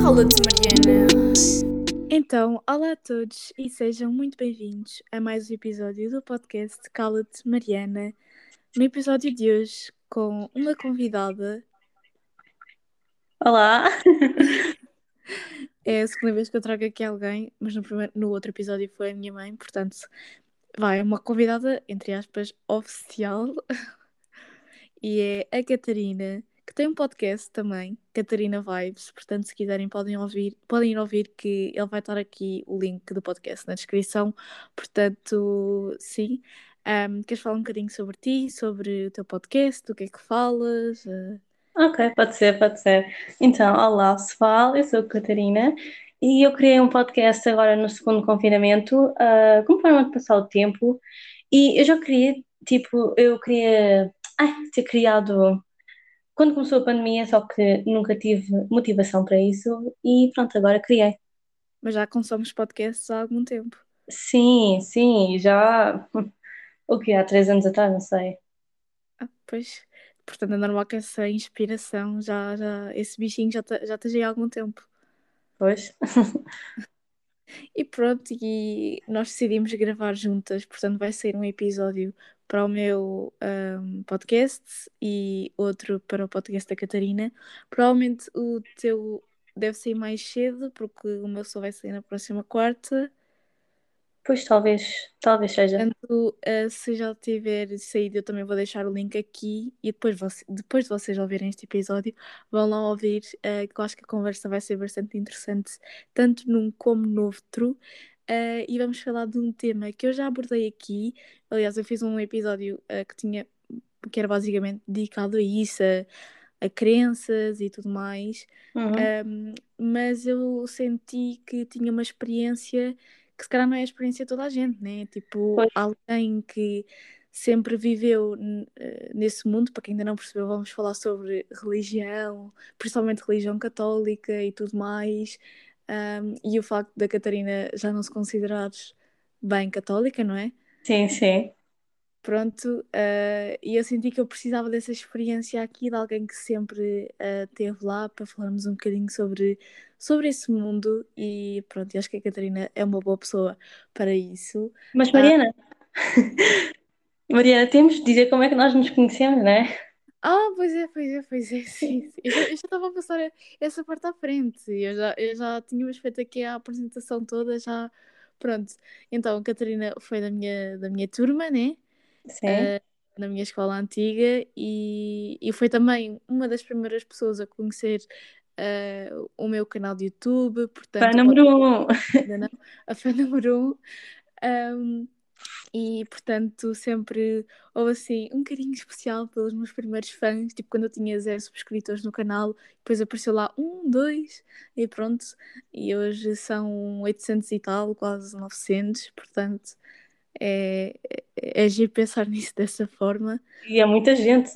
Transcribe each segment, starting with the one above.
Cala-te, Mariana. Então, olá a todos e sejam muito bem-vindos a mais um episódio do podcast Cala-te Mariana. No episódio de hoje, com uma convidada, Olá! é a segunda vez que eu trago aqui alguém, mas no, primeiro, no outro episódio foi a minha mãe, portanto, vai uma convidada, entre aspas, oficial, e é a Catarina, que tem um podcast também, Catarina Vibes, portanto, se quiserem podem ouvir, podem ir ouvir que ele vai estar aqui o link do podcast na descrição, portanto, sim. Um, queres falar um bocadinho sobre ti, sobre o teu podcast, do que é que falas? Uh, Ok, pode ser, pode ser. Então, olá pessoal, eu sou a Catarina e eu criei um podcast agora no segundo confinamento, uh, como forma de passar o tempo. E eu já queria, tipo, eu queria ai, ter criado quando começou a pandemia, só que nunca tive motivação para isso e pronto, agora criei. mas já consomes podcasts há algum tempo. Sim, sim, já. O que? Há três anos atrás, não sei. Ah, pois, portanto é normal que essa inspiração, já, já esse bichinho já, já esteja há algum tempo. Pois. E pronto, e nós decidimos gravar juntas, portanto vai ser um episódio para o meu ahm, podcast e outro para o podcast da Catarina. Provavelmente o teu deve sair mais cedo, porque o meu só vai sair na próxima quarta. Pois talvez, talvez seja. Portanto, eh, se já tiver saído, eu também vou deixar o link aqui e depois, você- depois de vocês ouvirem este episódio, vão lá ouvir, eh, que eu acho que a conversa vai ser bastante interessante, tanto num como no outro. Eh, e vamos falar de um tema que eu já abordei aqui. Aliás, eu fiz um episódio eh, que tinha, que era basicamente dedicado a isso, a, a crenças e tudo mais. Uhum. Um, mas eu senti que tinha uma experiência que se calhar não é a experiência de toda a gente, né? Tipo, Pois. alguém que sempre viveu eh, nesse mundo, para quem ainda não percebeu, vamos falar sobre religião, principalmente religião católica e tudo mais. Um, e o facto da Catarina já não se considerar bem católica, não é? Sim, sim. Pronto, eh, e eu senti que eu precisava dessa experiência aqui de alguém que sempre eh, esteve lá para falarmos um bocadinho sobre, sobre esse mundo e pronto, acho que a Catarina é uma boa pessoa para isso. Mas Mariana, Mariana, temos de dizer como é que nós nos conhecemos, não é? Ah, pois é, pois é, pois é, sim, sim. Eu já, estava a passar essa parte à frente, eu já, eu já tínhamos feito aqui a apresentação toda, já, pronto. Então, a Catarina foi da minha, da minha turma, né? Sim. eh, na minha escola antiga e, e foi também uma das primeiras pessoas a conhecer eh, o meu canal de YouTube, portanto, Fã número um. a fã número um. Um, e portanto sempre houve assim um carinho especial pelos meus primeiros fãs, tipo quando eu tinha zero subscritores no canal, depois apareceu lá um, dois e pronto, e hoje são 800 e tal, quase 900, portanto é, é, é giro pensar nisso dessa forma. E é muita gente.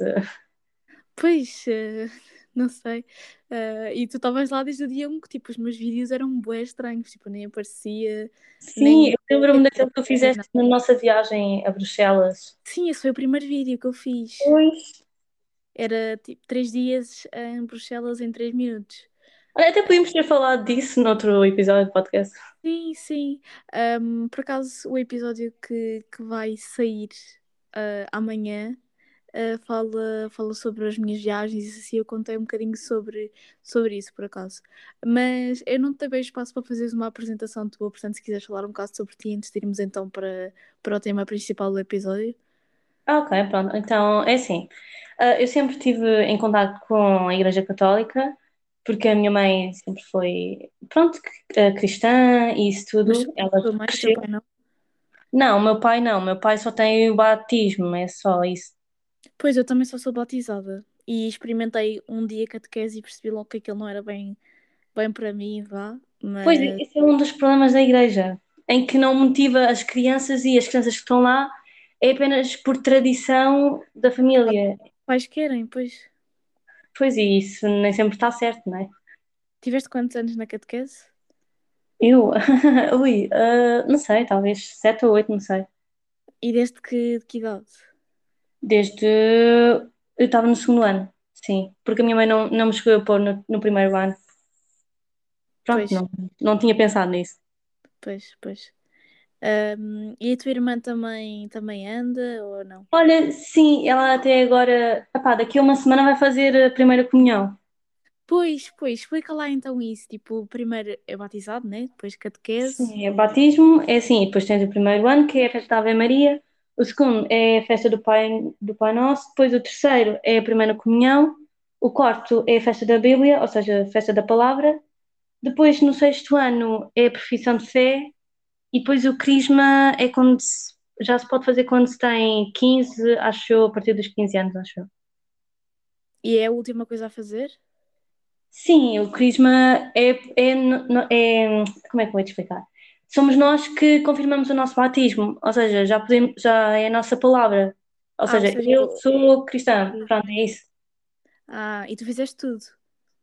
Pois, eh, não sei. Eh, e tu estavas lá desde o dia 1 que tipo, os meus vídeos eram bué estranhos, tipo, nem aparecia. Sim, Nem- eu lembro-me daquele que tu fizeste na nossa viagem a Bruxelas. Sim, esse foi o primeiro vídeo que eu fiz. Pois. Era tipo três dias em Bruxelas em três minutos. Olha, até podíamos ter falado disso noutro episódio do podcast. Sim, sim. Ahm, por acaso, o episódio que, que vai sair ah, amanhã ah, fala, fala sobre as minhas viagens e assim eu contei um bocadinho sobre, sobre isso, por acaso. Mas eu não te dei espaço para fazeres uma apresentação tua, portanto, se quiseres falar um bocado sobre ti antes de irmos então para, para o tema principal do episódio. Ok, pronto. Então, é assim. ah, eu sempre estive em contato com a Igreja Católica, porque a minha mãe sempre foi, pronto, ah, cristã e isso tudo. Mas Ela mãe, cresceu. pai não? Não, meu pai não. Meu pai só tem o batismo, é só isso. Pois, eu também só sou batizada. E experimentei um dia catequese e percebi logo que aquilo não era bem, bem para mim, vá. Mas Pois, esse é um dos problemas da igreja, em que não motiva as crianças e as crianças que estão lá é apenas por tradição da família. pais querem, pois. Pois, e isso nem sempre está certo, não é? Tiveste quantos anos na catequese? Eu, ui, ah, não sei, talvez sete ou oito, não sei. E desde que, de que idade? Desde Eu estava no segundo ano, sim, porque a minha mãe não, não me chegou a pôr no, no primeiro ano. Pronto, Pois, não, não tinha pensado nisso. pois, pois. Ahm, e a tua irmã também, também anda ou não? Olha, sim, ela até agora, epá, daqui a uma semana vai fazer a primeira comunhão. Pois, pois, explica lá então isso. Tipo, primeiro é batizado, né? Depois catequese. Sim, é batismo, é assim, depois tens o primeiro ano, que é a festa da Ave Maria, o segundo é a festa do Pai, do Pai Nosso, depois o terceiro é a primeira comunhão, o quarto é a festa da Bíblia, ou seja, a festa da palavra, depois no sexto ano é a profissão de fé, e depois o crisma é quando se- já se pode fazer quando se tem 15, acho eu, a partir dos 15 anos, acho eu. E é a última coisa a fazer? Sim, o crisma é, é, no- é- Como é que eu vou te explicar? Somos nós que confirmamos o nosso batismo, ou seja, já podemos, já é a nossa palavra. Ou Ah, seja, seja, eu eu- sou cristã, pronto, é isso. Ah, e tu fizeste tudo.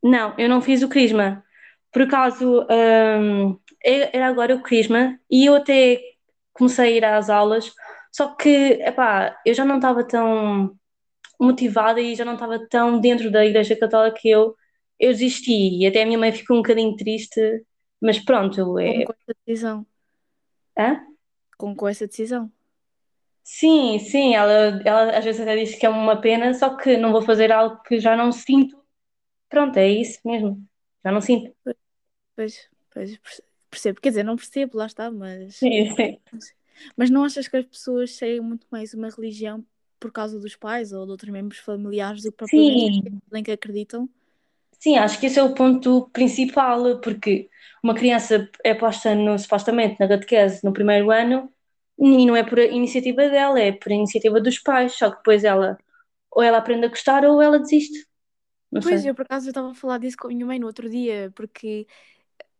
Não, eu não fiz o crisma. Por acaso, hum, é- era agora o crisma e eu até comecei a ir às aulas, só que, epá, eu já não estava tão motivada e já não estava tão dentro da Igreja Católica que eu, eu desisti e até a minha mãe ficou um bocadinho triste, mas pronto, é... com essa decisão. Hã? Com, com essa decisão. Sim, sim, ela, ela às vezes até diz que é uma pena, só que não vou fazer algo que já não sinto. Pronto, é isso mesmo, já não sinto. Pois, pois, perce- percebo. Quer dizer, não percebo, lá está, mas. Sim, sim. Mas não achas que as pessoas seguem muito mais uma religião por causa dos pais ou de outros membros familiares do que propriamente em que acreditam? Sim, acho que esse é o ponto principal, porque uma criança é posta no, supostamente na catequese no primeiro ano e não é por iniciativa dela, é por iniciativa dos pais, só que depois ela ou ela aprende a gostar ou ela desiste. Não Pois, sei. eu por acaso estava a falar disso com a minha mãe no outro dia, porque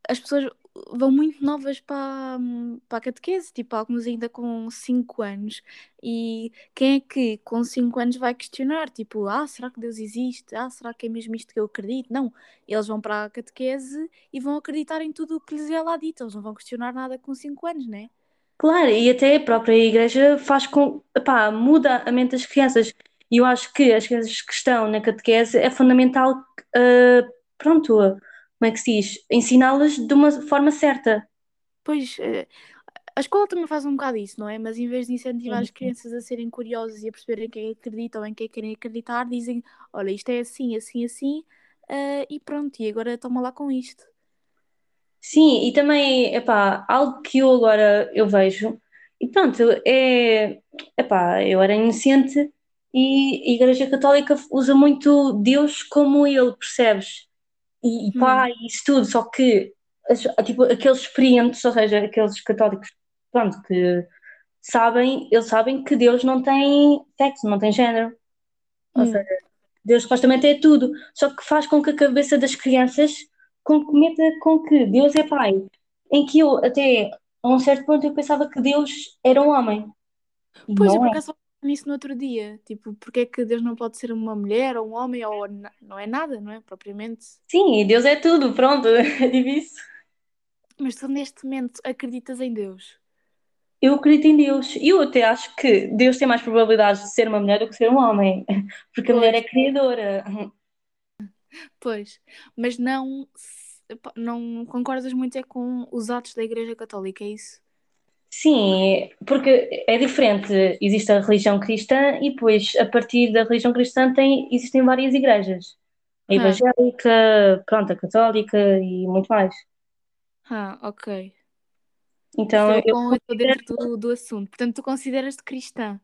as pessoas vão muito novas para, para a catequese, tipo, alguns ainda com 5 anos. E quem é que com 5 anos vai questionar? Tipo, ah, será que Deus existe? Ah, será que é mesmo isto que eu acredito? Não, eles vão para a catequese e vão acreditar em tudo o que lhes é lá dito, eles não vão questionar nada com 5 anos, né? Claro, e até a própria igreja faz com, epá, muda a mente das crianças. E eu acho que as crianças que estão na catequese é fundamental, ah, pronto, como é que se diz? Ensiná-las de uma forma certa. Pois, eh, a escola também faz um bocado isso, não é? Mas em vez de incentivar as crianças a serem curiosas e a perceberem quem acreditam em quem querem acreditar, dizem: Olha, isto é assim, assim, assim, eh, e pronto, e agora toma lá com isto. Sim, e também, epá, algo que eu agora eu vejo, e pronto, é, epá, eu era inocente e a Igreja Católica usa muito Deus como ele, percebes? E, e Hum, pai, isso tudo, só que tipo, aqueles experientes, ou seja, aqueles católicos, pronto, que sabem, eles sabem que Deus não tem sexo, não tem género. Ou seja, hum. Deus supostamente é tudo, só que faz com que a cabeça das crianças com que meta com que Deus é pai. Em que eu, até a um certo ponto, eu pensava que Deus era um homem. Pois, eu não por é. acaso nisso no outro dia. Tipo, porque é que Deus não pode ser uma mulher ou um homem ou não é nada, não é? Propriamente. Sim, Deus é tudo, pronto, é isso. Mas tu neste momento acreditas em Deus. Eu acredito em Deus. E eu até acho que Deus tem mais probabilidades de ser uma mulher do que ser um homem. Porque a mulher é Pois, criadora. pois. Mas não, não concordas muito é com os atos da Igreja Católica, é isso? Sim, porque é diferente. Existe a religião cristã e depois, a partir da religião cristã, tem, existem várias igrejas. A Ah, evangélica, pronto, a católica e muito mais. ah, ok. Então, Estou eu com, considero, dentro do, do assunto. Portanto, tu consideras-te cristã?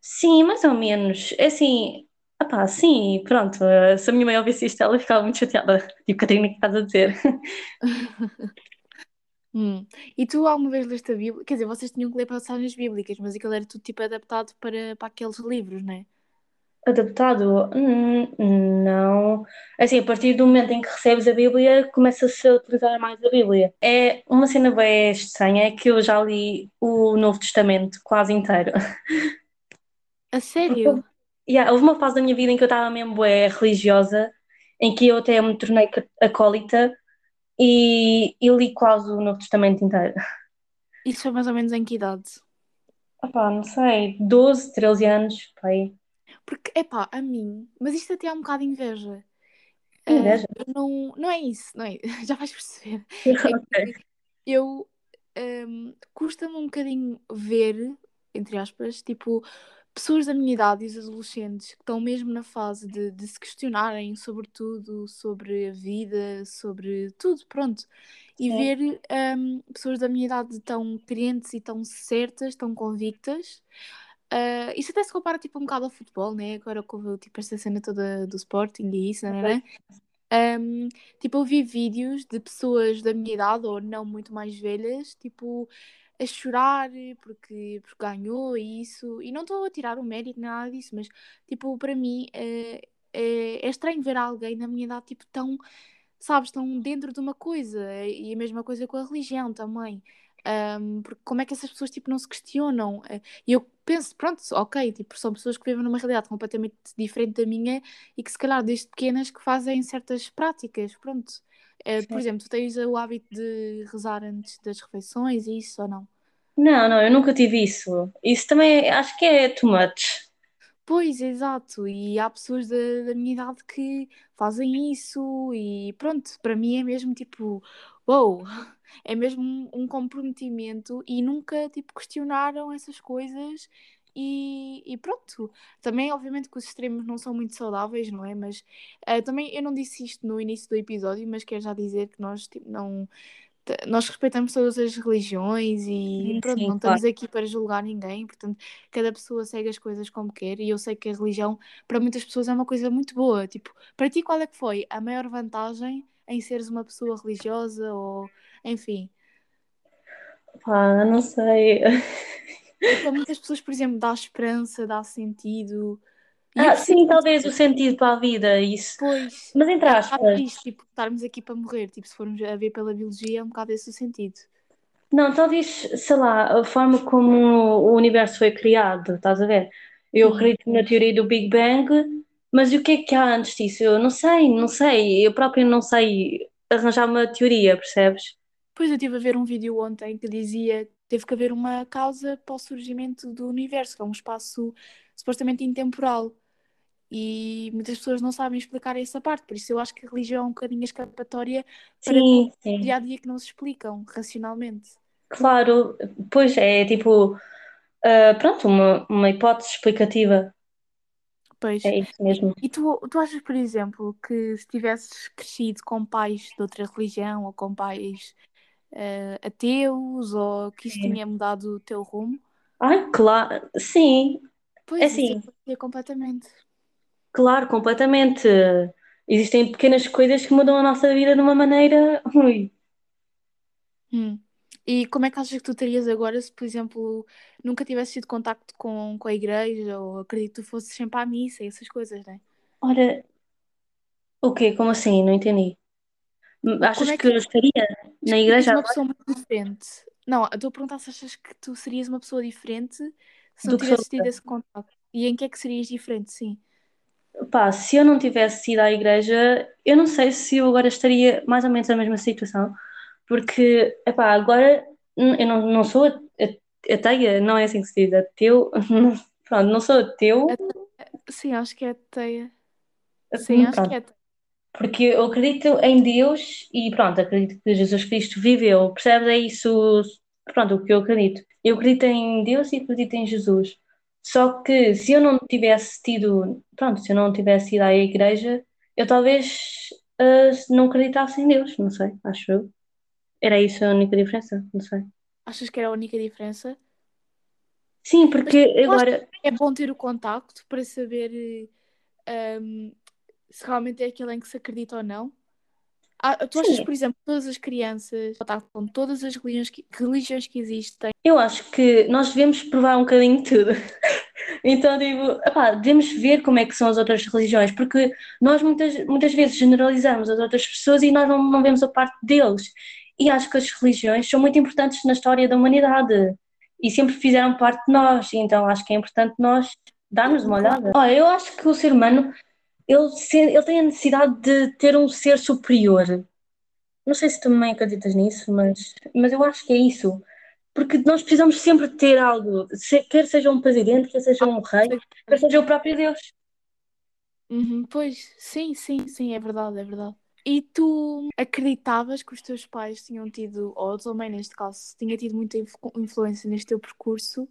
sim, mais ou menos. É assim, opá, sim, pronto. Se a minha mãe ouvisse isto, ela ficava muito chateada. Tipo, Catarina, o que estás a dizer? Hum. E tu alguma vez leste a Bíblia? Quer dizer, vocês tinham que ler passagens bíblicas, mas aquilo era tudo tipo adaptado para, para aqueles livros, não é? Adaptado? Hum, não. Assim, a partir do momento em que recebes a Bíblia, começa-se a utilizar mais a Bíblia. É uma cena bem estranha, é que eu já li o Novo Testamento quase inteiro. A sério? yeah, houve uma fase da minha vida em que eu estava mesmo bué religiosa, em que eu até me tornei acólita e, e li quase o Novo Testamento inteiro. Isso foi mais ou menos em que idade? Opá, não sei, 12, 13 anos, pai. Porque, epá, a mim, mas isto até é um bocado inveja. Inveja. Uh, não, não é isso, não é? Já vais perceber. É Ok. que eu um, custa-me um bocadinho ver, entre aspas, tipo, pessoas da minha idade e os adolescentes que estão mesmo na fase de, de se questionarem sobre tudo, sobre a vida, sobre tudo, pronto. E Sim. ver um, pessoas da minha idade tão crentes e tão certas, tão convictas. Uh, isso até se compara tipo um bocado ao futebol, né? Agora que houve tipo esta cena toda do Sporting e isso, não é? Um, tipo, eu vi vídeos de pessoas da minha idade ou não muito mais velhas, tipo, a chorar porque, porque ganhou e isso. E não estou a tirar o mérito nem nada disso, mas tipo, para mim é, é, é estranho ver alguém da minha idade tipo tão, sabes, tão dentro de uma coisa. E a mesma coisa com a religião também. Um, porque como é que essas pessoas tipo, não se questionam? Eh, E eu penso, pronto, ok, tipo, são pessoas que vivem numa realidade completamente diferente da minha e que se calhar desde pequenas que fazem certas práticas, pronto. Eh, por exemplo, tu tens o hábito de rezar antes das refeições e isso ou não? Não, não, eu nunca tive isso. Isso também acho que é too much. Pois, exato, e há pessoas da, da minha idade que fazem isso e pronto, para mim é mesmo tipo, uou, é mesmo um, um comprometimento e nunca tipo questionaram essas coisas e, e pronto. Também obviamente que os extremos não são muito saudáveis, não é? Mas eh, também eu não disse isto no início do episódio, mas quero já dizer que nós tipo, não nós respeitamos todas as religiões e Sim, pronto, sim, não claro. estamos aqui para julgar ninguém, portanto, cada pessoa segue as coisas como quer e eu sei que a religião para muitas pessoas é uma coisa muito boa. Tipo, para ti qual é que foi a maior vantagem em seres uma pessoa religiosa ou enfim? Pá, não sei. É que a muitas pessoas, por exemplo, dá esperança, dá sentido. Ah, sim, talvez o sentido para a vida, isso. Pois Mas entre é aspas, triste, tipo, estarmos aqui para morrer. Tipo, se formos a ver pela biologia, é um bocado esse o sentido. não, talvez, sei lá, a forma como o universo foi criado, estás a ver? Eu Hum. acredito na teoria do Big Bang, mas o que é que há antes disso? Eu não sei, não sei. Eu próprio não sei arranjar uma teoria, percebes? Pois eu estive a ver um vídeo ontem que dizia teve que haver uma causa para o surgimento do universo, que é um espaço supostamente intemporal. E muitas pessoas não sabem explicar essa parte, por isso eu acho que a religião é um bocadinho escapatória para Sim, sim. dia a dia que não se explicam racionalmente. Claro, pois é tipo, ah, pronto, uma, uma hipótese explicativa. Pois. É isso mesmo. e tu, tu achas, por exemplo, que se tivesses crescido com pais de outra religião ou com pais eh, ateus ou que isso Sim. tinha mudado o teu rumo? Ai, claro, sim, é Pois, isso assim, influencia completamente. claro, completamente. Existem pequenas coisas que mudam a nossa vida de uma maneira. Ui. Hum. E como é que achas que tu terias agora se, por exemplo, nunca tivesses tido contacto com, com a igreja ou acredito que tu fosses sempre à missa e essas coisas, né? Ora, o quê? Como assim? Não entendi. Achas é que que eu estaria na igreja uma pessoa muito diferente? Não, estou a perguntar se achas que tu serias uma pessoa diferente se não tivesses tido esse contacto. E em que é que serias diferente, sim. Pá, se eu não tivesse ido à igreja, eu não sei se eu agora estaria mais ou menos na mesma situação, porque, epá, agora eu não, não sou ateia, não é assim que se diz, ateu, pronto, não sou ateu, Sim, acho que é teia. Sim, hum, acho que é teia. Porque eu acredito em Deus e pronto, acredito que Jesus Cristo viveu, percebes? É isso, pronto, o que eu acredito. Eu acredito em Deus e acredito em Jesus. Só que se eu não tivesse tido, pronto, se eu não tivesse ido à igreja, eu talvez ah, não acreditasse em Deus, não sei, acho eu. Era isso a única diferença, não sei. Achas que era a única diferença? Sim, Mas porque acho agora, é bom ter o contacto para saber eh, um, se realmente é aquilo em que se acredita ou não. Ah, tu achas, sim, por exemplo, todas as crianças, com todas as religiões que, religiões que existem, eu acho que nós devemos provar um bocadinho de tudo. Então, digo, epá, devemos ver como é que são as outras religiões, porque nós muitas, muitas vezes generalizamos as outras pessoas e nós não, não vemos a parte deles. E acho que as religiões são muito importantes na história da humanidade e sempre fizeram parte de nós, então acho que é importante nós darmos uma olhada. Olha, eu acho que o ser humano, ele, ele tem a necessidade de ter um ser superior. Não sei se tu também acreditas nisso, mas, mas eu acho que é isso. Porque nós precisamos sempre ter algo, quer seja um presidente, quer seja um rei, quer seja o próprio Deus. Uhum, pois, sim, sim, sim, é verdade, é verdade. E tu acreditavas que os teus pais tinham tido, ou a tua mãe neste caso, tinha tido muita influ- influência neste teu percurso,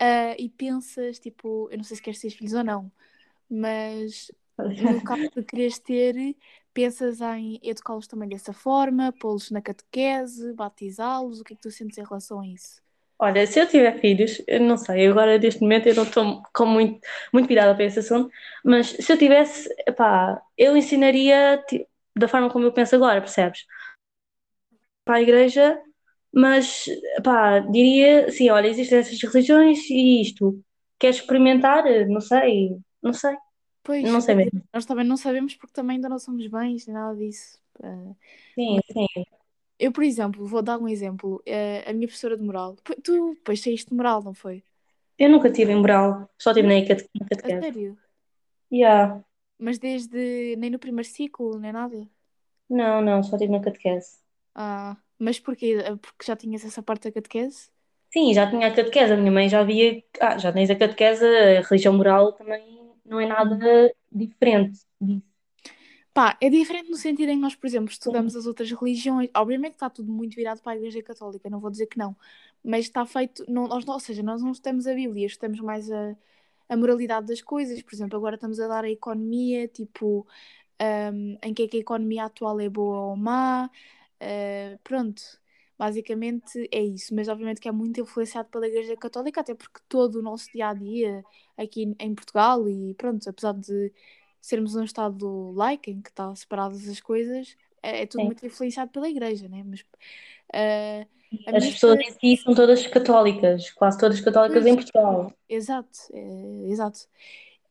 ah, e pensas, tipo, eu não sei se queres ter filhos ou não, mas no caso de quereres ter, pensas em educá-los também dessa forma, pô-los na catequese, batizá-los, o que é que tu sentes em relação a isso? Olha, se eu tiver filhos, eu não sei, agora neste momento eu não estou com muito, muito virada para esse assunto, mas se eu tivesse, pá, eu ensinaria da forma como eu penso agora, percebes? Para a igreja, mas pá, diria assim, olha, existem essas religiões e isto. Queres experimentar? Não sei, não sei, Pois, não mesmo. nós também não sabemos porque também ainda não somos bens, nem nada disso. Ah, Sim, sim. Eu, por exemplo, vou dar um exemplo. Eh, a minha professora de moral. Tu depois saíste de moral, não foi? Eu nunca tive em Brau, só tive na cate- na A catequese. sério? Yeah. Mas desde. nem no primeiro ciclo, nem nada? Não, não, só tive na catequese. Ah, mas porquê? Ah, Porque já tinhas essa parte da catequese? Sim, já tinha a catequese, a minha mãe já via, ah, já tens a catequese, a religião moral também não é nada diferente disso. Pá, é diferente no sentido em que nós, por exemplo, estudamos as outras religiões. Obviamente está tudo muito virado para a Igreja Católica, não vou dizer que não. Mas está feito. Não, nós, ou seja, nós não estudamos a Bíblia, estudamos mais a, a moralidade das coisas. Por exemplo, agora estamos a dar a economia, tipo. um, em que é que a economia atual é boa ou má. Uh, pronto, basicamente é isso. Mas obviamente que é muito influenciado pela Igreja Católica, até porque todo o nosso dia a dia aqui em Portugal, e pronto, apesar de sermos um Estado laico em que está separadas as coisas, é, é tudo Sim. muito influenciado pela Igreja, né? Mas uh, As pessoas em si são todas católicas, quase todas católicas em Pois, Portugal. exato, é, exato.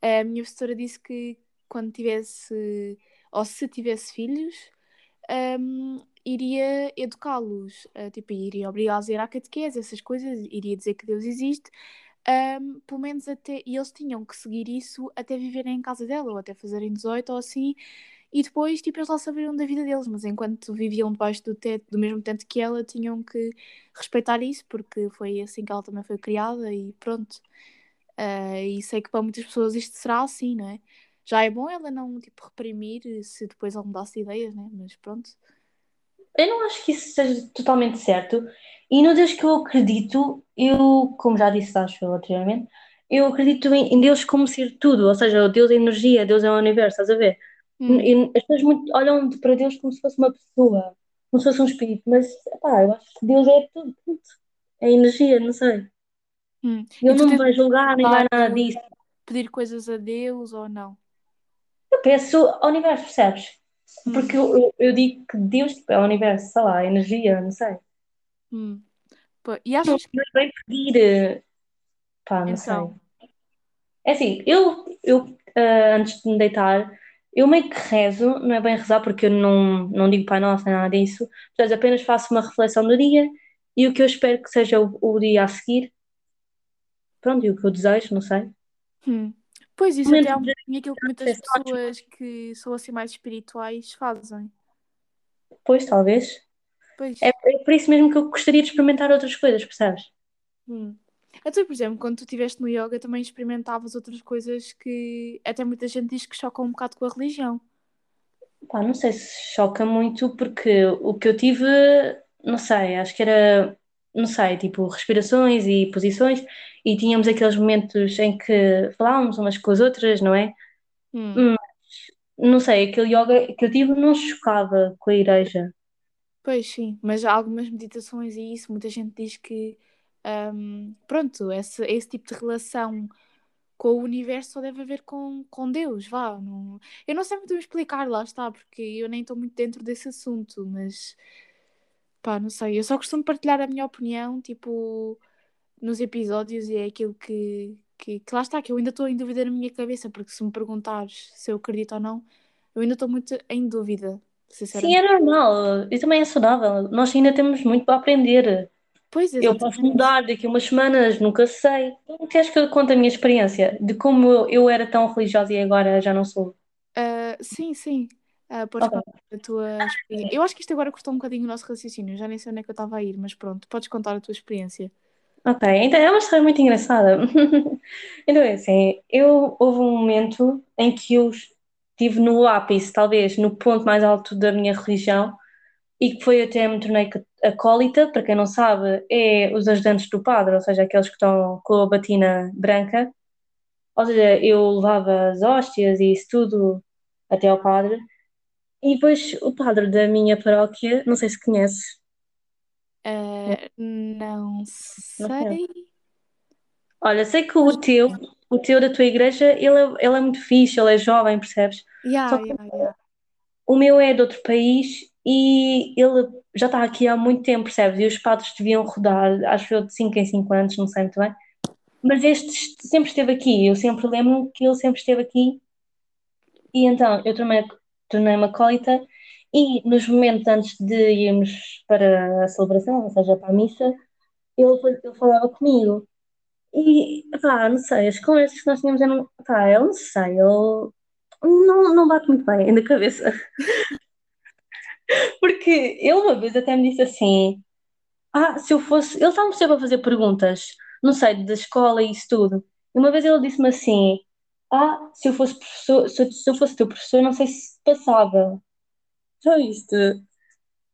A minha professora disse que quando tivesse, ou se tivesse filhos, hum, iria educá-los, eh, tipo, iria obrigá-los a ir à catequese, essas coisas, iria dizer que Deus existe, hum, pelo menos até, e eles tinham que seguir isso até viverem em casa dela, ou até fazerem 18 ou assim, e depois, tipo, eles lá sabiam da vida deles, mas enquanto viviam debaixo do teto, do mesmo teto que ela, tinham que respeitar isso, porque foi assim que ela também foi criada, e pronto. Ah, e sei que para muitas pessoas isto será assim, não é? Já é bom ela não, tipo, reprimir se depois ela mudasse de ideias, né? Mas pronto. Eu não acho que isso seja totalmente certo. E no Deus que eu acredito, eu, como já disse, acho eu anteriormente, eu acredito em, Deus como ser tudo, ou seja, Deus é energia, Deus é o universo, estás a ver? Hum, E as pessoas muito, olham para Deus como se fosse uma pessoa, como se fosse um espírito, mas pá, eu acho que Deus é tudo, tudo. É energia, não sei. hum. E Ele tu não me vai julgar, nem vai nada disso. pedir coisas a Deus ou não? Eu peço ao universo, percebes? Porque eu, eu, eu digo que Deus tipo, é o universo, sei lá, a energia, não sei. hum. Pô, E achas que não é bem pedir, eh, pá, não sei. então? É assim, eu, eu ah, antes de me deitar, eu meio que rezo, não é bem rezar porque eu não, não digo Pai Nosso nem nada disso, mas apenas faço uma reflexão do dia e o que eu espero que seja o, o dia a seguir, pronto, e o que eu desejo, não sei. Hum. Pois isso até é um bocadinho aquilo que muitas pessoas que são assim mais espirituais fazem. depois, talvez. Pois. É, é por isso mesmo que eu gostaria de experimentar outras coisas, percebes? Hum. Então, por exemplo, quando tu estiveste no yoga também experimentavas outras coisas que até muita gente diz que chocam um bocado com a religião. Pá, não sei se choca muito, porque o que eu tive, não sei, acho que era, não sei, tipo, respirações e posições, e tínhamos aqueles momentos em que falávamos umas com as outras, não é? Hum. Hum, Não sei, aquele yoga que eu tive não chocava com a igreja. Pois sim, mas há algumas meditações e isso, muita gente diz que, hum, pronto, esse, esse tipo de relação com o universo só deve haver com, com Deus, vá. Não... Eu não sei muito explicar, lá está, porque eu nem estou muito dentro desse assunto, mas pá, não sei. Eu só costumo partilhar a minha opinião, tipo, nos episódios e é aquilo que, que, que lá está, que eu ainda estou em dúvida na minha cabeça, porque se me perguntares se eu acredito ou não, eu ainda estou muito em dúvida, Sim, é normal, e também é saudável. Nós ainda temos muito para aprender. Pois, Eu posso mudar daqui a umas semanas, nunca sei. Então, Queres que eu conte a minha experiência de como eu, eu era tão religiosa e agora já não sou? Ah, sim, sim. Ah, podes contar Ok. a tua experiência. Eu acho que isto agora cortou um bocadinho o nosso raciocínio. Já nem sei onde é que eu estava a ir, mas pronto, podes contar a tua experiência. Ok, então é uma história muito engraçada. Então é assim, eu houve um momento em que eu estive no ápice, talvez, no ponto mais alto da minha religião, e que foi até me tornei acólita, para quem não sabe, é os ajudantes do padre, ou seja, aqueles que estão com a batina branca. Ou seja, eu levava as hóstias e isso tudo até ao padre. E depois o padre da minha paróquia, não sei se conheces. Uh, não sei. Olha, sei que o teu, o teu da tua igreja, ele é, ele é muito fixe, ele é jovem, percebes? Yeah, Só que yeah, yeah. o meu é de outro país e ele já está aqui há muito tempo, percebes? E os padres deviam rodar, acho eu, de 5 em 5 anos, não sei muito bem. Mas este sempre esteve aqui, eu sempre lembro que ele sempre esteve aqui. E então eu tornei- tornei-me acólita e nos momentos antes de irmos para a celebração, ou seja, para a missa, ele, ele falava comigo. E, pá, não sei, as conversas que nós tínhamos eram, pá, eu não sei, ele não, não bate muito bem na cabeça. Porque ele uma vez até me disse assim: Ah, se eu fosse. Ele estava sempre a fazer perguntas, não sei, da escola e isso tudo. E uma vez ele disse-me assim: Ah, se eu fosse professor, se eu, se eu fosse teu professor, não sei se passava. Só isto.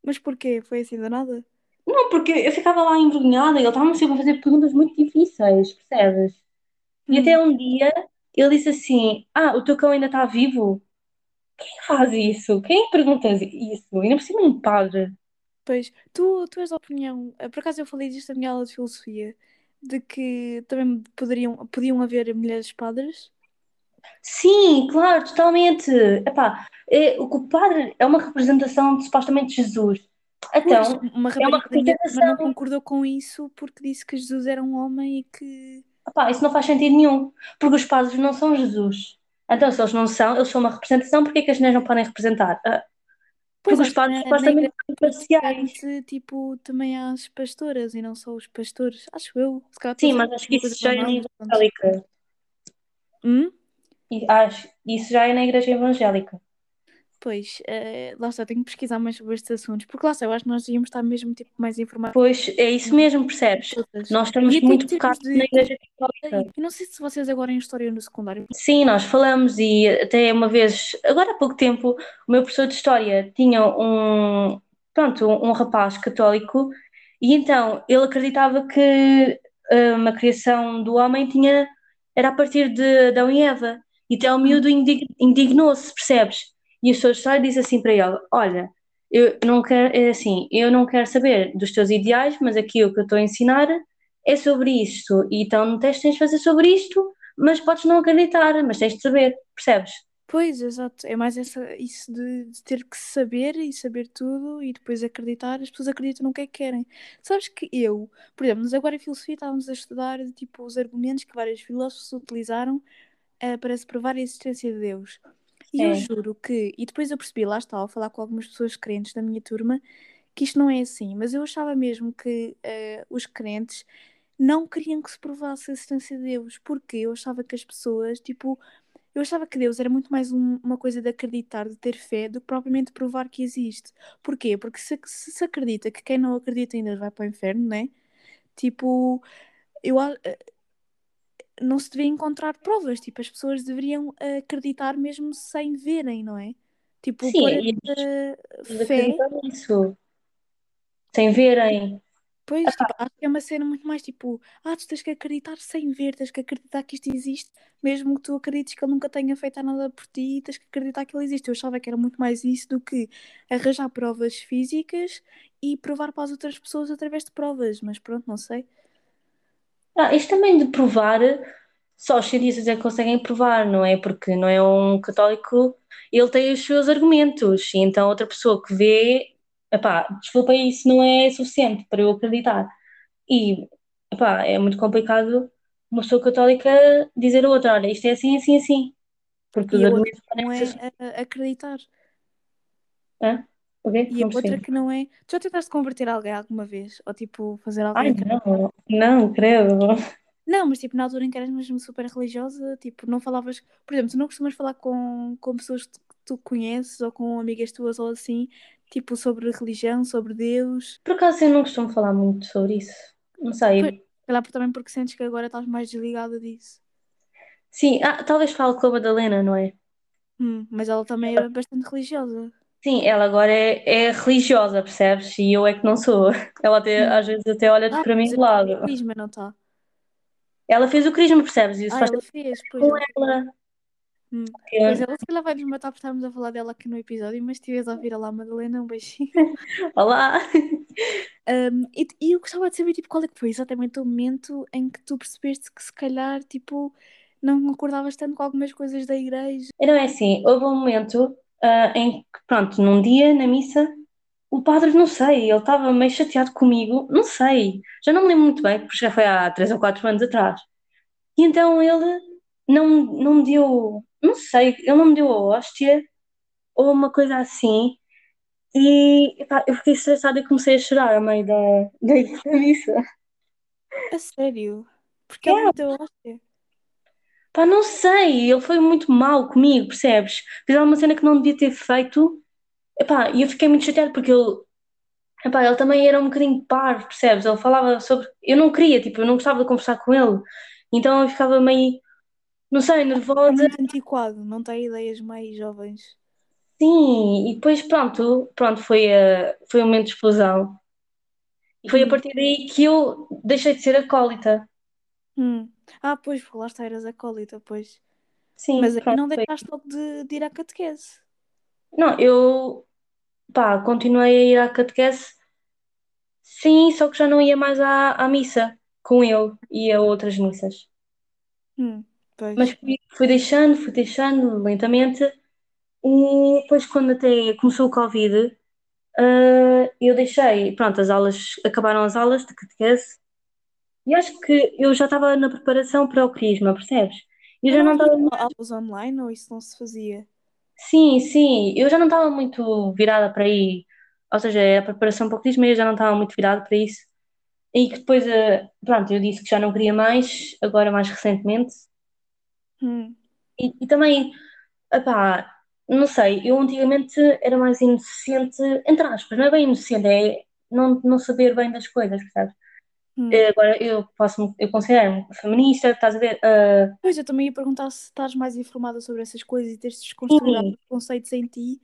Mas porquê? Foi assim do nada? Não, porque eu ficava lá envergonhada e ele estava sempre a fazer perguntas muito difíceis, percebes? E Hum. até um dia ele disse assim: Ah, o teu cão ainda está vivo? Quem faz isso? Quem pergunta isso? Ainda por cima um padre. Pois, tu, tu és da opinião, eh, por acaso eu falei disto na minha aula de filosofia, de que também poderiam, podiam haver mulheres padres? Sim, claro, totalmente. Epá, é, o que o padre é uma representação de supostamente Jesus. Pois, Então, uma é uma turma não representação. concordou com isso porque disse que Jesus era um homem e que. Epá, isso não faz sentido nenhum, porque os padres não são Jesus. Então, se eles não são, eles são uma representação, porque é que as mulheres não podem representar? Ah, Pois, porque os padres na supostamente igreja são protestante, tipo, também há as pastoras e não só os pastores. Acho eu. Sim, mas acho que isso já é evangélica. Hum? E acho, isso já é na igreja evangélica. Pois, eh, lá está, tenho que pesquisar mais sobre estes assuntos, porque lá está, eu acho que nós devíamos estar mesmo tipo, mais informados Pois é isso mesmo, percebes? todas. Nós estamos E muito focados na de. igreja católica. Eu não sei se vocês agora em História no secundário. Sim, nós falamos e até uma vez, agora há pouco tempo, o meu professor de História tinha um, pronto, um, um rapaz católico e então ele acreditava que uh, uma criação do homem tinha, era a partir de Adão e Eva. E até o miúdo indig- indignou-se, percebes? E professor de História disse assim para ele, olha, eu não quero, é assim, eu não quero saber dos teus ideais, mas aqui o que eu estou a ensinar é sobre isto. E então no teste tens de fazer sobre isto, mas podes não acreditar, mas tens de saber, percebes? Pois, exato. É mais essa, isso de, de ter que saber e saber tudo e depois acreditar. As pessoas acreditam no que é que querem. Sabes que eu, por exemplo, nós agora em filosofia estávamos a estudar tipo, os argumentos que vários filósofos utilizaram eh, para se provar a existência de Deus. E eu Sim. juro que, e depois eu percebi, lá está, ao falar com algumas pessoas crentes da minha turma, que isto não é assim, mas eu achava mesmo que eh, os crentes não queriam que se provasse a existência de Deus, porque eu achava que as pessoas, tipo, eu achava que Deus era muito mais um- uma coisa de acreditar, de ter fé, do que propriamente provar que existe. Porquê? Porque se, se se acredita que quem não acredita em Deus vai para o inferno, né? Tipo, eu, não se devia encontrar provas, tipo, as pessoas deveriam acreditar mesmo sem verem, não é? Tipo, Sim, pôr e essa eles fé, nisso, sem verem. pois, tipo, acho que é uma cena muito mais tipo, ah, tu tens que acreditar sem ver, tens que acreditar que isto existe, mesmo que tu acredites que ele nunca tenha feito nada por ti, tens que acreditar que ele existe. Eu achava que era muito mais isso do que arranjar provas físicas e provar para as outras pessoas através de provas, mas pronto, não sei. Ah, isto também de provar, só os cientistas é que conseguem provar, não é? Porque não é um católico, ele tem os seus argumentos, e então outra pessoa que vê, epá, desculpa, isso não é suficiente para eu acreditar. E, epá, é muito complicado uma pessoa católica dizer a outra, olha, isto é assim, assim, assim. Porque os E outra argumentos não é a acreditar. Hã? O quê? E a outra que não é. Tu já tentaste converter alguém alguma vez? Ou tipo, fazer Ai, alguém. não, não, credo. Não, mas tipo, na altura em que eras mesmo super religiosa, tipo, não falavas. Por exemplo, tu não costumas falar com, com pessoas que tu conheces ou com amigas tuas ou assim, tipo, sobre religião, sobre Deus. Por acaso eu não costumo falar muito sobre isso. Não sei. Por- também porque sentes que agora estás mais desligada disso. Sim, ah, talvez fale com a Madalena, não é? Hum, mas ela também era bastante religiosa. Sim, ela agora é, é religiosa, percebes? E eu é que não sou. Ela até, Hum. às vezes até olha Ah, para mim de é lado. crisma, não está? Ela fez o crisma, percebes? E isso Ah, faz ela fez, pois com ela. Hum. que- Pois ela se calhar vai nos matar por estarmos a falar dela aqui no episódio, mas se estiveres a ouvir lá, Madalena, um beijinho. Olá! Um, e, e eu gostava de saber, tipo, qual é que foi exatamente o momento em que tu percebeste que se calhar, tipo, não concordavas tanto com algumas coisas da igreja. Então é assim, houve um momento ah, em que, pronto, num dia na missa, o padre, não sei, ele estava meio chateado comigo, não sei, já não me lembro muito bem, porque já foi há três ou quatro anos atrás. E então ele não, não me deu, não sei, ele não me deu a hóstia ou uma coisa assim. E epá, eu fiquei estressada e comecei a chorar a meio da, da, da missa. A sério? Porque ele não te hóstia. Pá, não sei, ele foi muito mal comigo, percebes? Fez alguma cena que não devia ter feito. Epá, e eu fiquei muito chateada porque ele, epá, ele também era um bocadinho parvo, percebes? Ele falava sobre. Eu não queria, tipo, eu não gostava de conversar com ele. Então eu ficava meio, não sei, É nervosa. muito antiquado, não tem ideias mais jovens. Sim, e depois pronto, pronto, foi, a, foi um momento de explosão. E foi a Hum. partir daí que eu deixei de ser acólita. Hum. Ah, pois, porque lá está, eras acólita, pois. Sim, Mas pronto, não foi. deixaste logo de, de ir à catequese. Não, eu, pá, continuei a ir à catequese, sim, só que já não ia mais à, à missa com ele e a outras missas. Hum, Mas fui, fui deixando, fui deixando lentamente e depois quando até começou o Covid, ah, eu deixei, pronto, as aulas, acabaram as aulas de catequese e acho que eu já estava na preparação para o crisma, percebes? Eu Eu já não estava aulas online ou isso não se fazia? Sim, sim, eu já não estava muito virada para aí, ou seja, a preparação para o crisma eu já não estava muito virada para isso. E que depois, eh, pronto, eu disse que já não queria mais, agora mais recentemente. Hum. E, e também, epá, não sei, eu antigamente era mais inocente, entre aspas, não é bem inocente, é não, não saber bem das coisas, percebes? Hum. Eh, Agora eu posso, eu considero-me feminista, estás a ver? Ah, Pois, eu também ia perguntar se estás mais informada sobre essas coisas e teres desconstruído conceitos em ti,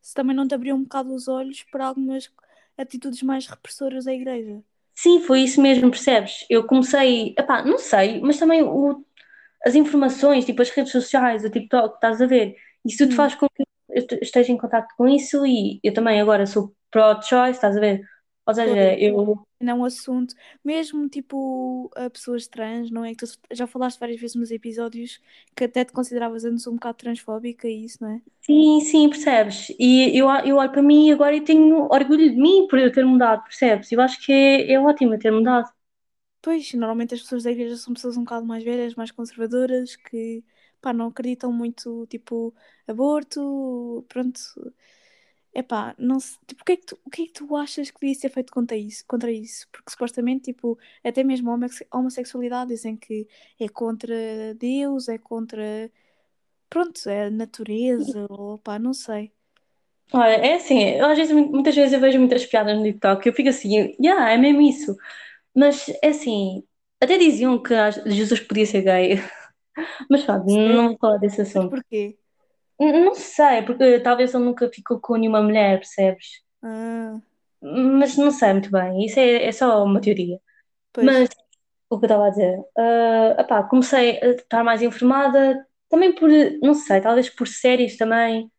se também não te abriu um bocado os olhos para algumas atitudes mais repressoras da igreja. sim, foi isso mesmo, percebes? Eu comecei, epá, não sei, mas também o, as informações, tipo as redes sociais, o TikTok, estás a ver? Isso tudo Hum. faz com que eu te- esteja em contato com isso e eu também agora sou pro-choice, estás a ver? Ou seja, eu Não é um assunto, mesmo tipo a pessoas trans, não é? Que tu já falaste várias vezes nos episódios que até te consideravas antes um bocado transfóbica e isso, não é? sim, sim, percebes? E eu, eu olho para mim e agora eu tenho orgulho de mim por eu ter mudado, percebes? Eu acho que é, é ótimo ter mudado. Pois, normalmente as pessoas da igreja são pessoas um bocado mais velhas, mais conservadoras, que pá, não acreditam muito, tipo, aborto, pronto. Epá, não sei, tipo, o que é que tu, o que é que tu achas que devia ser feito contra isso, contra isso? Porque supostamente, tipo, até mesmo a homosse- a homossexualidade dizem que é contra Deus, é contra, pronto, é a natureza, ou pá, não sei. Olha, é assim, eu, às vezes, muitas vezes eu vejo muitas piadas no TikTok e eu fico assim, yeah, é mesmo isso. Mas é assim, até diziam que Jesus podia ser gay, mas Sério? não vou falar desse assunto. porquê? Não sei, porque talvez ele nunca ficou com nenhuma mulher, percebes? Ah, Mas não sei muito bem, isso é, é só uma teoria. pois. Mas o que eu estava a dizer, ah, epá, comecei a estar mais informada, também por, não sei, talvez por séries também,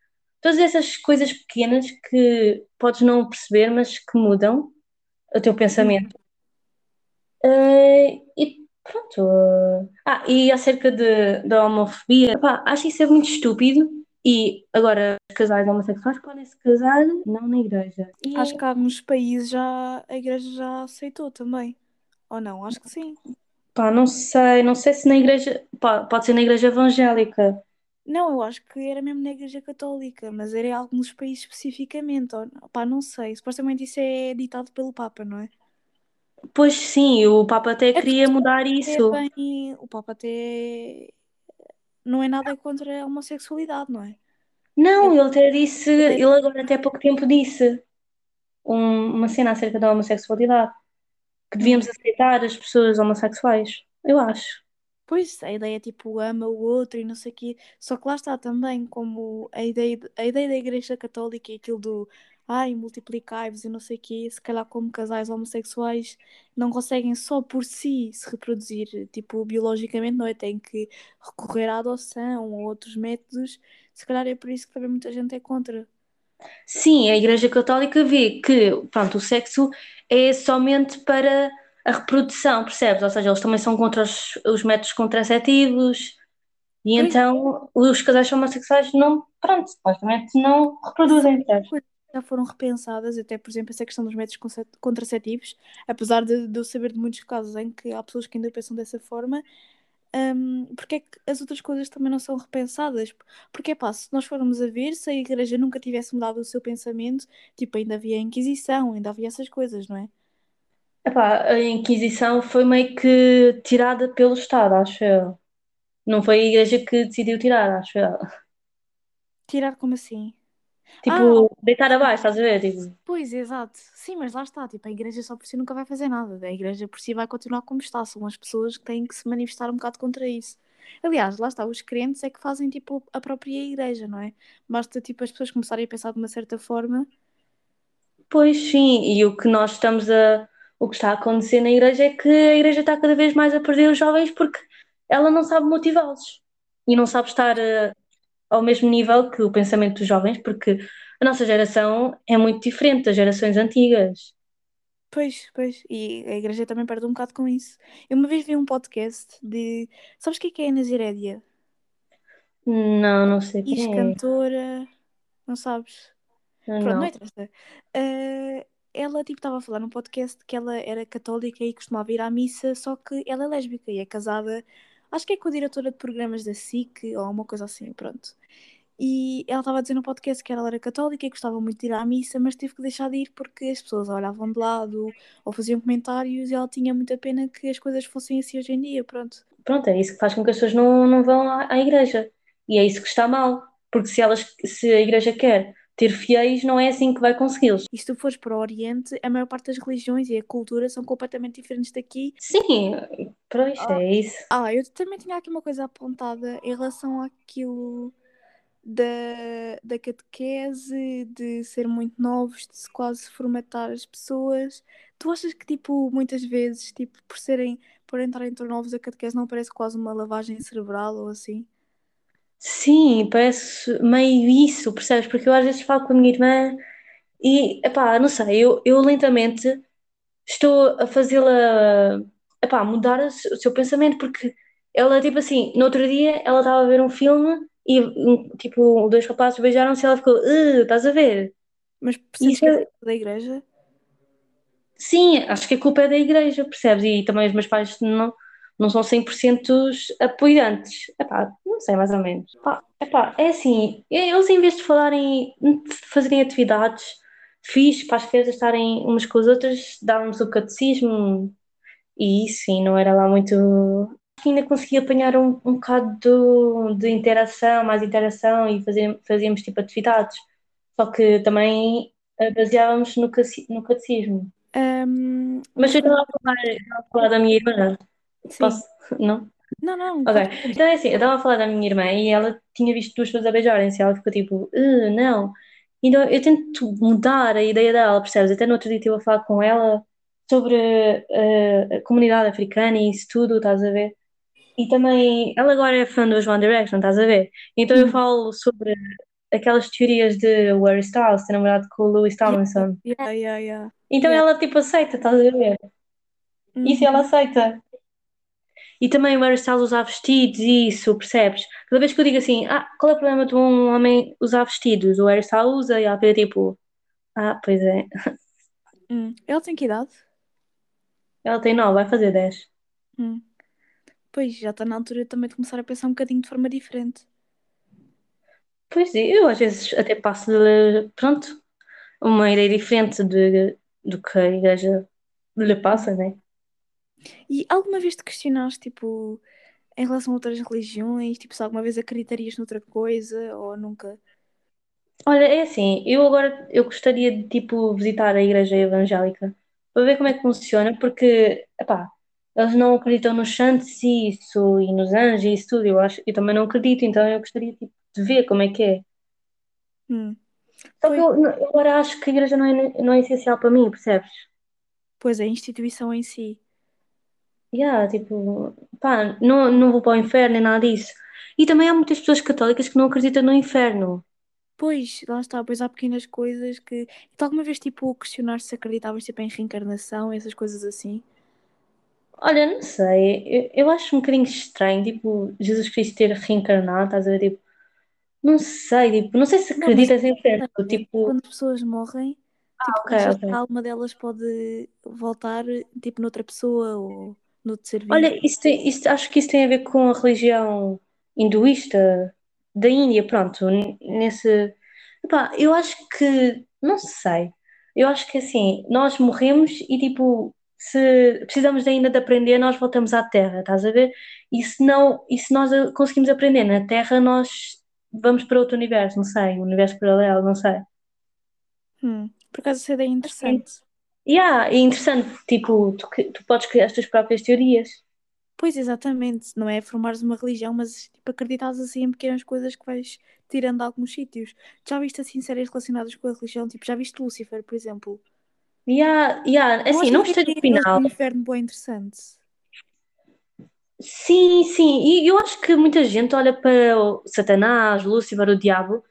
todas essas coisas pequenas que podes não perceber, mas que mudam o teu pensamento. Ah, e pronto. Ah, e acerca de, da homofobia, pá, acho isso é muito estúpido. E agora, os casais homossexuais podem se casar não na igreja. E Acho que há alguns países já a igreja já aceitou também. Ou não? Acho que sim. pá, não sei, não sei se na igreja, pá, pode ser na igreja evangélica. Não, eu acho que era mesmo na Igreja Católica, mas era em alguns países especificamente. Ou, pá, não sei. Supostamente isso é ditado pelo Papa, não é? Pois sim, o Papa até É queria mudar é isso. bem. O Papa até não é nada contra a homossexualidade, não é? Não, Ele até disse, ele agora até há pouco tempo disse um- uma cena acerca da homossexualidade, que devíamos Hum, aceitar as pessoas homossexuais. Eu acho. Pois, a ideia é tipo ama o outro e não sei o quê. Só que lá está também como a ideia, de- a ideia da Igreja Católica e aquilo do ai, multiplicai-vos e não sei o quê, se calhar como casais homossexuais não conseguem só por si se reproduzir, tipo, biologicamente, não é? Têm que recorrer à adoção ou outros métodos. Se calhar é por isso que também muita gente é contra. Sim, a Igreja Católica vê que, pronto, o sexo é somente para a reprodução, percebes? Ou seja, eles também são contra os, os métodos contraceptivos e Pois, então os casais homossexuais não, pronto, supostamente não reproduzem, percebes? Já foram repensadas, até por exemplo essa questão dos métodos contraceptivos, apesar de, de eu saber de muitos casos em que há pessoas que ainda pensam dessa forma, hum, porque é que as outras coisas também não são repensadas? Porque pá, se nós formos a ver, se a igreja nunca tivesse mudado o seu pensamento, tipo, ainda havia a Inquisição, ainda havia essas coisas, não é? Epá, a Inquisição foi meio que tirada pelo Estado, acho eu. Não foi a Igreja que decidiu tirar, acho eu. Tirar como assim? Ah, Tipo, deitar abaixo, estás a ver? Tipo, pois, exato. Sim, mas lá está, tipo, a igreja só por si nunca vai fazer nada. A igreja por si vai continuar como está. São as pessoas que têm que se manifestar um bocado contra isso. Aliás, lá está, os crentes é que fazem tipo a própria igreja, não é? Basta tipo as pessoas começarem a pensar de uma certa forma. pois sim, e o que nós estamos a. O que está a acontecer na Igreja é que a Igreja está cada vez mais a perder os jovens porque ela não sabe motivá-los e não sabe estar eh, ao mesmo nível que o pensamento dos jovens, porque a nossa geração é muito diferente das gerações antigas. Pois, pois, e a igreja também perde um bocado com isso. Eu uma vez vi um podcast de. Sabes o que é que é a Ana Zirédia? Não, não sei quem Ex-cantora. Não sabes? é. Pronto, não Não. interessa. Ah, ela tipo estava a falar num podcast que ela era católica e costumava ir à missa, só que ela é lésbica e é casada, acho que é com a diretora de programas da SIC ou uma coisa assim, pronto. E ela estava a dizer no podcast que ela era católica e gostava muito de ir à missa, mas teve que deixar de ir porque as pessoas olhavam de lado ou faziam comentários e ela tinha muita pena que as coisas fossem assim hoje em dia, pronto. Pronto, é isso que faz com que as pessoas não, não vão à, à igreja. E é isso que está mal. Porque se elas, se a igreja quer ter fiéis, não é assim que vai consegui-los. E se tu fores para o Oriente, a maior parte das religiões e a cultura são completamente diferentes daqui Sim, pois é isso. Ah, eu também tinha aqui uma coisa apontada em relação àquilo da, da catequese, de ser muito novos, de se quase formatar as pessoas. Tu achas que, tipo, muitas vezes, tipo, por serem, por entrarem tão novos, a catequese não parece quase uma lavagem cerebral ou assim? Sim, parece meio isso, percebes? Porque eu às vezes falo com a minha irmã e, epá, não sei, eu, eu lentamente estou a fazê-la, epá, mudar o seu pensamento, porque ela, tipo assim, no outro dia ela estava a ver um filme e, tipo, dois rapazes beijaram-se e ela ficou, "Uh, estás a ver? Mas sentes Isso que é culpa da igreja? sim, acho que a culpa é da igreja, percebes? E também os meus pais não, não são 100% apoiantes. Epá, não sei, mais ou menos. Epá, epá, é assim, eles em vez de falarem, de fazerem atividades fixe para as crianças estarem umas com as outras, davam-nos o catecismo e isso, sim, não era lá muito. Ainda consegui apanhar um, um bocado do- de interação, mais interação e fazer, fazíamos tipo atividades. Só que também eh, baseávamos no, no catecismo. Ahm, Mas eu estava a falar, estava a falar da minha irmã. Sim. Posso? Não? Não, não, Ok. Então é assim, eu estava a falar da minha irmã e ela tinha visto duas pessoas a beijarem-se e ela ficou tipo, "Uh, não. Então eu tento mudar a ideia dela, percebes? Até no outro dia estive a falar com ela sobre eh, a comunidade africana e isso tudo, estás a ver? E também, ela agora é fã dos One Direction, estás a ver? Então eu Uhum. falo sobre aquelas teorias de Harry Styles ter namorado com o Louis Tomlinson. Yeah, yeah, yeah. Então ela tipo aceita, estás a ver? Isso ela Uhum. aceita. E também o Harry Styles usar vestidos e isso, percebes? Cada vez que eu digo assim, ah, qual é o problema de um homem usar vestidos? O Harry Styles usa e ela fica tipo, ah, pois é. Hum. Ela tem que idade? Ela tem nove, vai fazer dez. Hum. Pois, já está na altura também de começar a pensar um bocadinho de forma diferente. Pois eu às vezes até passo de, pronto, uma ideia diferente de, do que a igreja lhe passa, né? E alguma vez te questionaste, tipo, em relação a outras religiões? Tipo, se alguma vez acreditarias noutra coisa ou nunca? Olha, é assim, eu agora eu gostaria de tipo visitar a igreja evangélica para ver como é que funciona, porque, epá, eles não acreditam nos santos e isso, e nos anjos e isso tudo. Eu, acho, eu também não acredito, então eu gostaria tipo, de ver como é que é. Hum. Só que eu, eu agora acho que a igreja não é, não é essencial para mim, percebes? pois é, a instituição em si. Yeah, tipo, pá, não, não vou para o inferno nem nada disso. E também há muitas pessoas católicas que não acreditam no inferno. Pois, lá está, pois há pequenas coisas que. Tu alguma vez, tipo, questionaste se acreditavas tipo, em reencarnação, essas coisas assim? Olha, não sei, eu, eu acho um bocadinho estranho, tipo, Jesus Cristo ter reencarnado, estás a ver? Tipo, não sei, tipo, não sei se Não, mas acreditas em inferno, tipo, quando as pessoas morrem, tipo, ok, achas que ok. a alma delas pode voltar, tipo, noutra pessoa ou noutro? Olha, isso tem, isso, acho que isso tem a ver com a religião hinduísta da Índia, pronto, nesse... Epá, eu acho que, não sei, eu acho que assim, nós morremos e tipo, se precisamos ainda de aprender, nós voltamos à Terra, estás a ver? E se não, e se nós conseguimos aprender na Terra, nós vamos para outro universo, não sei, um universo paralelo, não sei. Hum, por acaso ideia é Sim. interessante. Yeah, é interessante, tipo, tu, tu podes criar as tuas próprias teorias. Pois, exatamente, não é formares uma religião, mas tipo, acreditares assim em pequenas coisas que vais tirando de alguns sítios. Já viste assim séries relacionadas com a religião? Tipo, já viste Lúcifer, por exemplo? Yeah, yeah, assim, não gostei do final. do inferno bem interessante? Sim, sim, e eu acho que muita gente olha para o Satanás, Lúcifer, o diabo,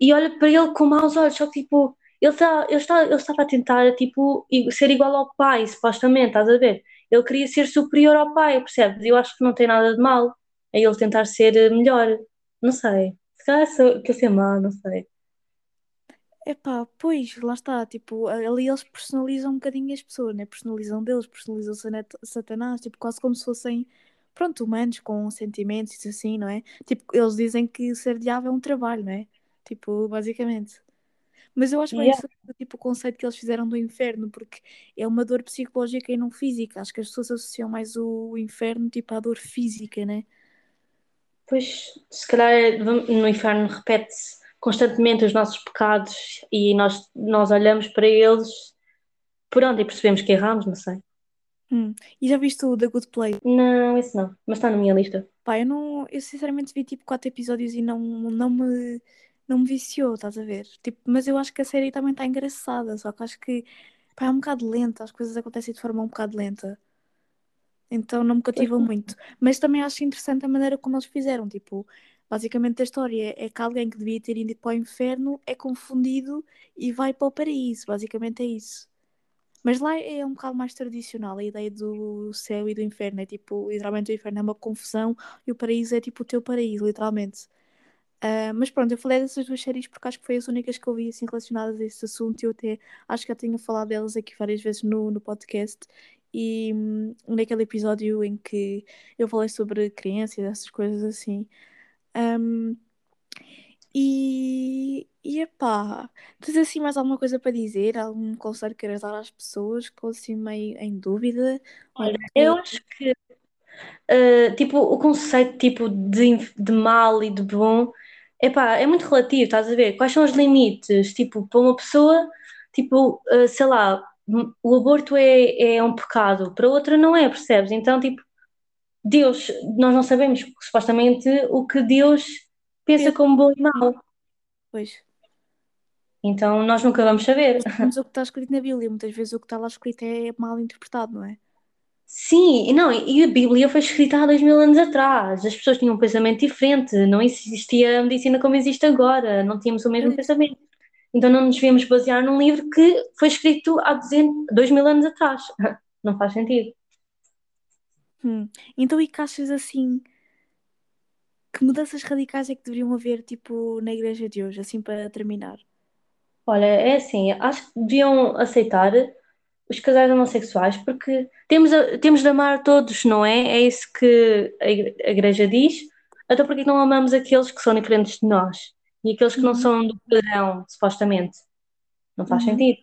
e olha para ele com maus olhos, só que tipo, ele, tá, ele, está, ele estava a tentar tipo, ser igual ao pai, supostamente, estás a ver? Ele queria ser superior ao pai, percebes? Eu acho que não tem nada de mal a ele tentar ser eh, melhor. Não sei. Se calhar sou- que eu sei mal, não sei. Epá, pois, lá está, tipo, ali eles personalizam um bocadinho as pessoas, né? Personalizam deles, personalizam Satanás, tipo, quase como se fossem, pronto, humanos com sentimentos e assim, não é? Tipo, eles dizem que ser diabo é um trabalho, não é? Tipo, basicamente. Mas eu acho bem Yeah. interessante, tipo, o conceito que eles fizeram do inferno, porque é uma dor psicológica e não física. Acho que as pessoas associam mais o inferno, tipo, à dor física, né? Pois, se calhar vam- no inferno repete-se constantemente os nossos pecados e nós, nós olhamos para eles por onde e percebemos que erramos, não sei. Hum. E já viste o The Good Place? Não, esse não, mas está na minha lista. Pá, eu não, eu sinceramente vi tipo quatro episódios e não, não me, não me viciou, estás a ver? Tipo, mas eu acho que a série também está engraçada, só que acho que pá, é um bocado lenta, as coisas acontecem de forma um bocado lenta, então não me cativa muito. Mas também acho interessante a maneira como eles fizeram, tipo, basicamente a história é que alguém que devia ter ido para o inferno é confundido e vai para o paraíso, basicamente é isso. Mas lá é um bocado mais tradicional a ideia do céu e do inferno. É tipo, literalmente o inferno é uma confusão e o paraíso é tipo o teu paraíso, literalmente. Ah, mas pronto, eu falei dessas duas séries porque acho que foi as únicas que eu vi assim relacionadas a esse assunto eu até acho que já tinha falado delas aqui várias vezes no, no podcast. E hum, naquele episódio em que eu falei sobre crianças, essas coisas assim. Hum, e, e epá, tens assim mais alguma coisa para dizer? Algum conselho que queiras dar às pessoas que estão assim meio em dúvida? Olha, eu acho que uh, tipo, o conceito tipo, de, de mal e de bom epá, é muito relativo, estás a ver? Quais são os limites? Tipo, para uma pessoa, tipo, uh, sei lá, o aborto é, é um pecado, para outra não é, percebes? Então, tipo, Deus, nós não sabemos supostamente o que Deus pensa pensa como bom e mau. Pois, Então, nós nunca vamos saber. sabemos o que está escrito na Bíblia, muitas vezes o que está lá escrito é mal interpretado, não é? Sim, e não, e a Bíblia foi escrita há dois mil anos atrás. As pessoas tinham um pensamento diferente, não existia a medicina como existe agora, não tínhamos o mesmo pensamento. Então não nos devemos basear num livro que foi escrito há 200, dois mil anos atrás. Não faz sentido. Hum. Então, e que achas assim, que mudanças radicais é que deveriam haver, tipo, na igreja de hoje, assim para terminar? Olha, é assim, acho que deviam aceitar os casais homossexuais porque temos, a- temos de amar todos, não é? É isso que a igre- a igreja diz. Então por que não amamos aqueles que são diferentes de nós? E aqueles que não Uhum, são do padrão, supostamente? Não faz uhum. sentido.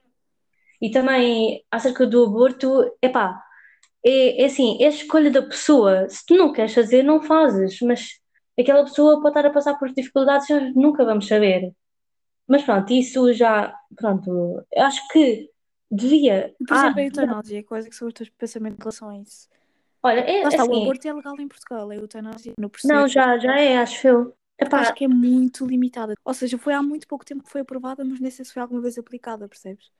E também, acerca do aborto, epá, é, é assim, é a escolha da pessoa. Se tu não queres fazer, não fazes. Mas aquela pessoa pode estar a passar por dificuldades nós nunca vamos saber. Mas pronto, isso já, pronto, acho que devia. E, Por Ah, exemplo, a eutanásia, quais é que são os teus pensamentos em relação a isso? Olha, é Lá está, o assim, aborto é legal em Portugal, é eutanásia no processo. não, já, já é, acho eu. Epá, Acho que é muito limitada. Ou seja, foi há muito pouco tempo que foi aprovada, mas nem sei se foi alguma vez aplicada, percebes?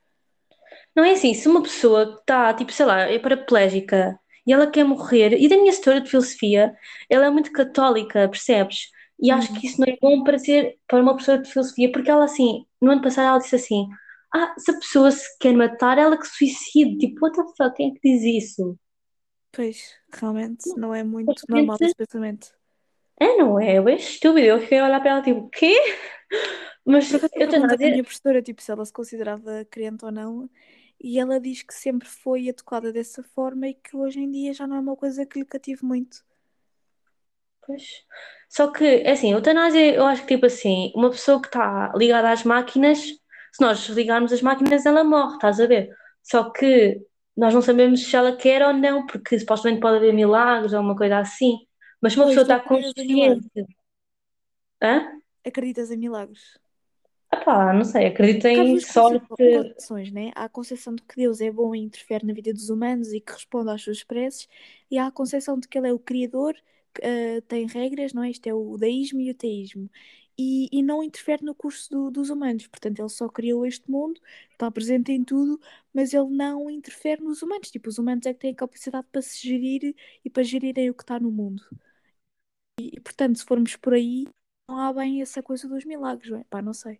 não é assim, se uma pessoa está, tipo, sei lá, é paraplégica e ela quer morrer, e da minha história de filosofia, ela é muito católica, percebes? E acho que isso não é bom para ser para uma pessoa de filosofia, porque ela assim, no ano passado ela disse assim: Ah, se a pessoa se quer matar, ela que suicide. Tipo, what the fuck, quem é que diz isso? Pois, realmente não é muito normal esse pensamento. É, não é? É estúpido. Eu fiquei a olhar para ela tipo, quê? Mas eu eu a perguntei à dizer, minha professora tipo, se ela se considerava crente ou não, e ela diz que sempre foi educada dessa forma e que hoje em dia já não é uma coisa que lhe cative muito. Pois. Só que, é assim, a eutanásia, eu acho que, tipo assim, uma pessoa que está ligada às máquinas, se nós desligarmos as máquinas, ela morre, estás a ver? Só que nós não sabemos se ela quer ou não, porque supostamente pode haver milagres ou uma coisa assim. Mas se uma Pois, pessoa está consciente. Hã? Acreditas em milagres? Epá, não sei, acredito em sorte. concepções, né? Há a concepção de que Deus é bom e interfere na vida dos humanos e que responde às suas preces, e há a concepção de que Ele é o Criador, que eh, tem regras, não é? Isto é o deísmo e o teísmo, e, e não interfere no curso do- dos humanos. Portanto, Ele só criou este mundo, está presente em tudo, mas Ele não interfere nos humanos. Tipo, os humanos é que têm capacidade para se gerir e para gerirem o que está no mundo. E, e, portanto, se formos por aí, não há bem essa coisa dos milagres, não é? Pá, não sei.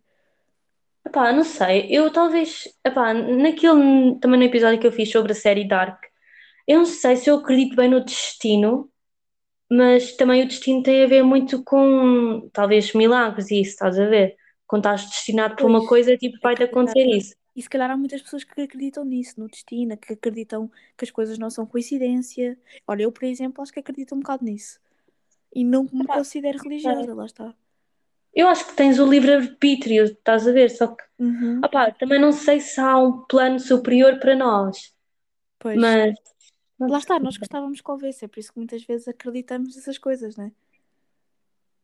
Epá, não sei, eu talvez, epá, naquele, também no episódio que eu fiz sobre a série Dark, eu não sei se eu acredito bem no destino, mas também o destino tem a ver muito com, talvez, milagres e isso, estás a ver? Quando estás destinado para uma coisa, tipo, vai-te acreditar. acontecer isso. E se calhar há muitas pessoas que acreditam nisso, no destino, que acreditam que as coisas não são coincidência. Olha, eu, por exemplo, acho que acredito um bocado nisso. E não me Epá, considero religiosa, lá está. eu acho que tens o livre-arbítrio, estás a ver? Só que, Uhum, opá, também não sei se há um plano superior para nós, pois. mas, Lá está, nós gostávamos que houvesse, é por isso que muitas vezes acreditamos nessas coisas, né?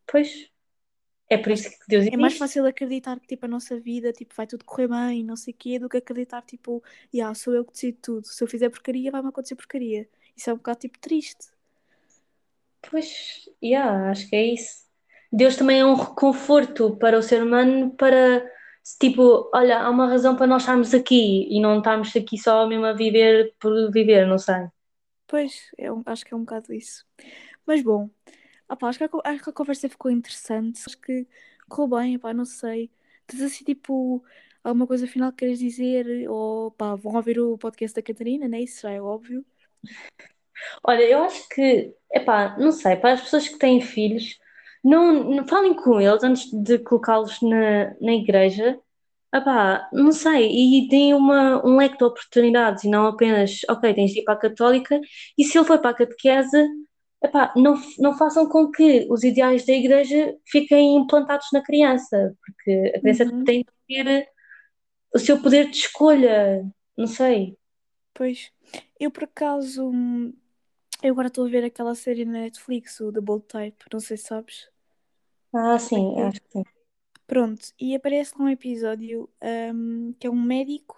pois, é por isso que Deus É mais existe. fácil acreditar que tipo, a nossa vida tipo, vai tudo correr bem, não sei o quê, do que acreditar tipo, yeah, sou eu que decido tudo. Se eu fizer porcaria, vai-me acontecer porcaria. Isso é um bocado tipo triste. Pois, yeah, acho que é isso. Deus também é um reconforto para o ser humano para, tipo, olha, há uma razão para nós estarmos aqui e não estarmos aqui só mesmo a viver por viver, não sei. Pois, é um- acho que é um bocado isso. Mas bom, acho, que a, acho que a conversa ficou interessante. Acho que correu bem, não sei. Tens assim, tipo, alguma coisa final que queres dizer? Ou vão ouvir o podcast da Catarina, né? Isso já é óbvio. Olha, eu acho que, epá, não sei, para as pessoas que têm filhos, não, não falem com eles antes de colocá-los na, na igreja, epá, não sei, e deem uma, um leque de oportunidades e não apenas, ok, tens de ir para a católica, e se ele for para a catequese, epá, não, não façam com que os ideais da igreja fiquem implantados na criança, porque a criança Uhum. tem de ter o seu poder de escolha, não sei. Pois, eu por acaso, eu agora estou a ver aquela série na Netflix, o The Bold Type, não sei se sabes. Ah, sim, acho que sim. Pronto, e aparece lá um episódio hum, que é um médico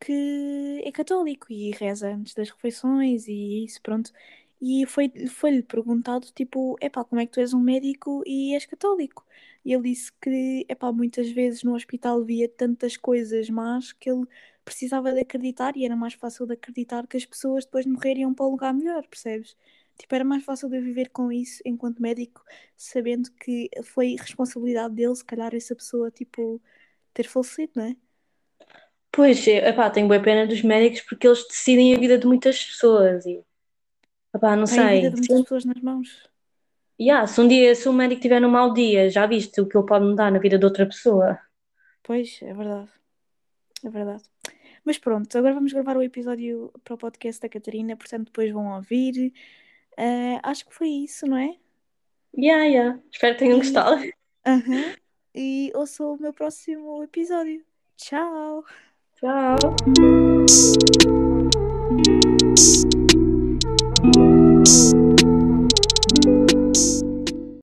que é católico e reza antes das refeições e isso, pronto. E foi, foi-lhe perguntado, tipo, epá, como é que tu és um médico e és católico? E ele disse que, epá, muitas vezes no hospital via tantas coisas más que ele precisava de acreditar e era mais fácil de acreditar que as pessoas depois morreriam para um lugar melhor, percebes? Tipo, era mais fácil de eu viver com isso enquanto médico, sabendo que foi responsabilidade dele, se calhar, essa pessoa, tipo, ter falecido, não é? Pois, epá, tenho boa pena dos médicos porque eles decidem a vida de muitas pessoas e, epá, não Tem a vida sei. de muitas pessoas nas mãos. yeah, se um dia, se um médico tiver num mau dia, já viste o que ele pode mudar na vida de outra pessoa? Pois, é verdade. É verdade. Mas pronto, agora vamos gravar o episódio para o podcast da Catarina, portanto depois vão ouvir. Ah, acho que foi isso, não é? Yeah, yeah. Espero que tenham E, gostado. Aham. e ouçam o meu próximo episódio. Tchau! Tchau.